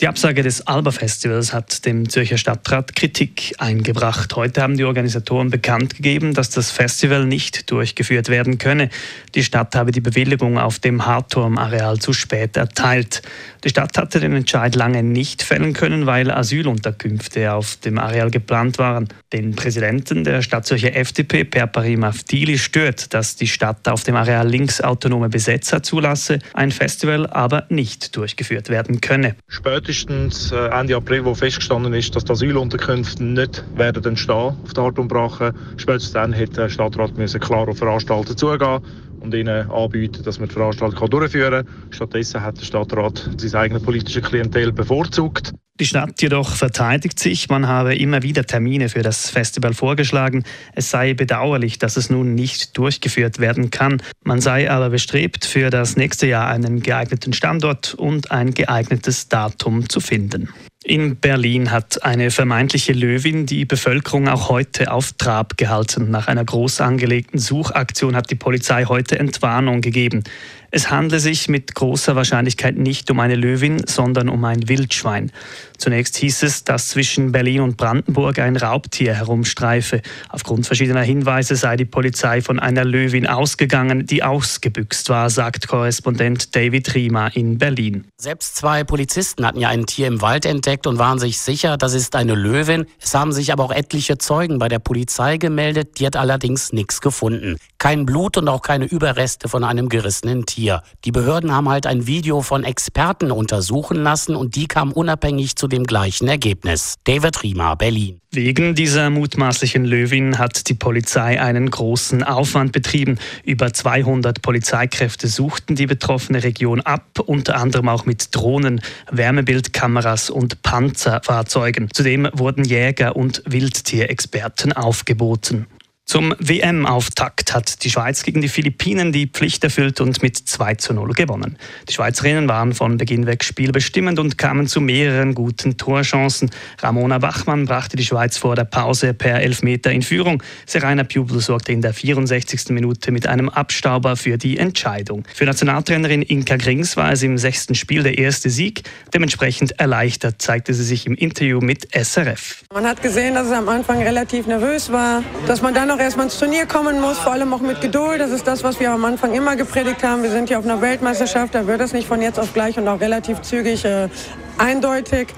Die Absage des Alba-Festivals hat dem Zürcher Stadtrat Kritik eingebracht. Heute haben die Organisatoren bekannt gegeben, dass das Festival nicht durchgeführt werden könne. Die Stadt habe die Bewilligung auf dem Hartturm-Areal zu spät erteilt. Die Stadt hatte den Entscheid lange nicht fällen können, weil Asylunterkünfte auf dem Areal geplant waren. Den Präsidenten der Stadt Zürcher FDP, Per Parim Aftili, stört, dass die Stadt auf dem Areal linksautonome Besetzer zulasse, ein Festival aber nicht durchgeführt werden könne. Spät spätestens äh, Ende April, wo festgestanden ist, dass die Asylunterkünfte nicht werden entstehen auf der Hartumbrache, spätestens dann hätte der Stadtrat müssen klar auf Veranstalter zugehen und ihnen anbieten, dass man die Veranstaltung durchführen kann. Stattdessen hat der Stadtrat sein eigenes politisches Klientel bevorzugt. Die Stadt jedoch verteidigt sich, man habe immer wieder Termine für das Festival vorgeschlagen. Es sei bedauerlich, dass es nun nicht durchgeführt werden kann. Man sei aber bestrebt, für das nächste Jahr einen geeigneten Standort und ein geeignetes Datum zu finden. In Berlin hat eine vermeintliche Löwin die Bevölkerung auch heute auf Trab gehalten. Nach einer groß angelegten Suchaktion hat die Polizei heute Entwarnung gegeben. Es handle sich mit großer Wahrscheinlichkeit nicht um eine Löwin, sondern um ein Wildschwein. Zunächst hieß es, dass zwischen Berlin und Brandenburg ein Raubtier herumstreife. Aufgrund verschiedener Hinweise sei die Polizei von einer Löwin ausgegangen, die ausgebüxt war, sagt Korrespondent David Riemer in Berlin. Selbst zwei Polizisten hatten ja ein Tier im Wald entdeckt und waren sich sicher, das ist eine Löwin. Es haben sich aber auch etliche Zeugen bei der Polizei gemeldet, die hat allerdings nichts gefunden. Kein Blut und auch keine Überreste von einem gerissenen Tier. Tier. Die Behörden haben halt ein Video von Experten untersuchen lassen und die kamen unabhängig zu dem gleichen Ergebnis. David Riemer, Berlin. Wegen dieser mutmaßlichen Löwin hat die Polizei einen großen Aufwand betrieben. Über 200 Polizeikräfte suchten die betroffene Region ab, unter anderem auch mit Drohnen, Wärmebildkameras und Panzerfahrzeugen. Zudem wurden Jäger und Wildtierexperten aufgeboten. Zum WM-Auftakt hat die Schweiz gegen die Philippinen die Pflicht erfüllt und mit 2 zu 0 gewonnen. Die Schweizerinnen waren von Beginn weg spielbestimmend und kamen zu mehreren guten Torchancen. Ramona Bachmann brachte die Schweiz vor der Pause per Elfmeter in Führung. Serena Pubel sorgte in der 64. Minute mit einem Abstauber für die Entscheidung. Für Nationaltrainerin Inka Grings war es im sechsten Spiel der erste Sieg. Dementsprechend erleichtert zeigte sie sich im Interview mit SRF. Man hat gesehen, dass es am Anfang relativ nervös war, dass man dann noch erstmal ins Turnier kommen muss, vor allem auch mit Geduld. Das ist das, was wir am Anfang immer gepredigt haben. Wir sind hier auf einer Weltmeisterschaft, da wird es nicht von jetzt auf gleich und auch relativ zügig äh, eindeutig.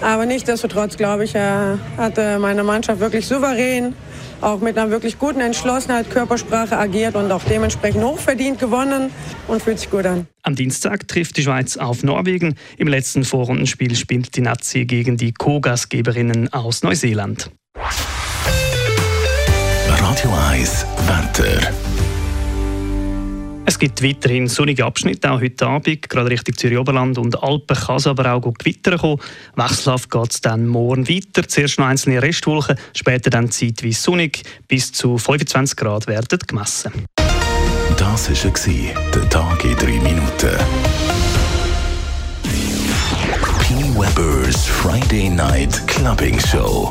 Aber nichtsdestotrotz, glaube ich, äh, hat äh, meine Mannschaft wirklich souverän, auch mit einer wirklich guten Entschlossenheit, Körpersprache agiert und auch dementsprechend hochverdient gewonnen und fühlt sich gut an. Am Dienstag trifft die Schweiz auf Norwegen. Im letzten Vorrundenspiel spielt die Nazi gegen die Co-Gastgeberinnen aus Neuseeland. Radio 1 Wetter. Es gibt weiterhin sonnige Abschnitte, auch heute Abend, gerade Richtung Zürich-Oberland und Alpen kann es aber auch gut Gewitter kommen. Wechselhaft geht es dann morgen weiter. Zuerst noch einzelne Restwolken, später dann zeitweise sonnig. Bis zu 25 Grad werden gemessen. Das war der Tag in drei Minuten. P. Weber's Friday Night Clubbing Show.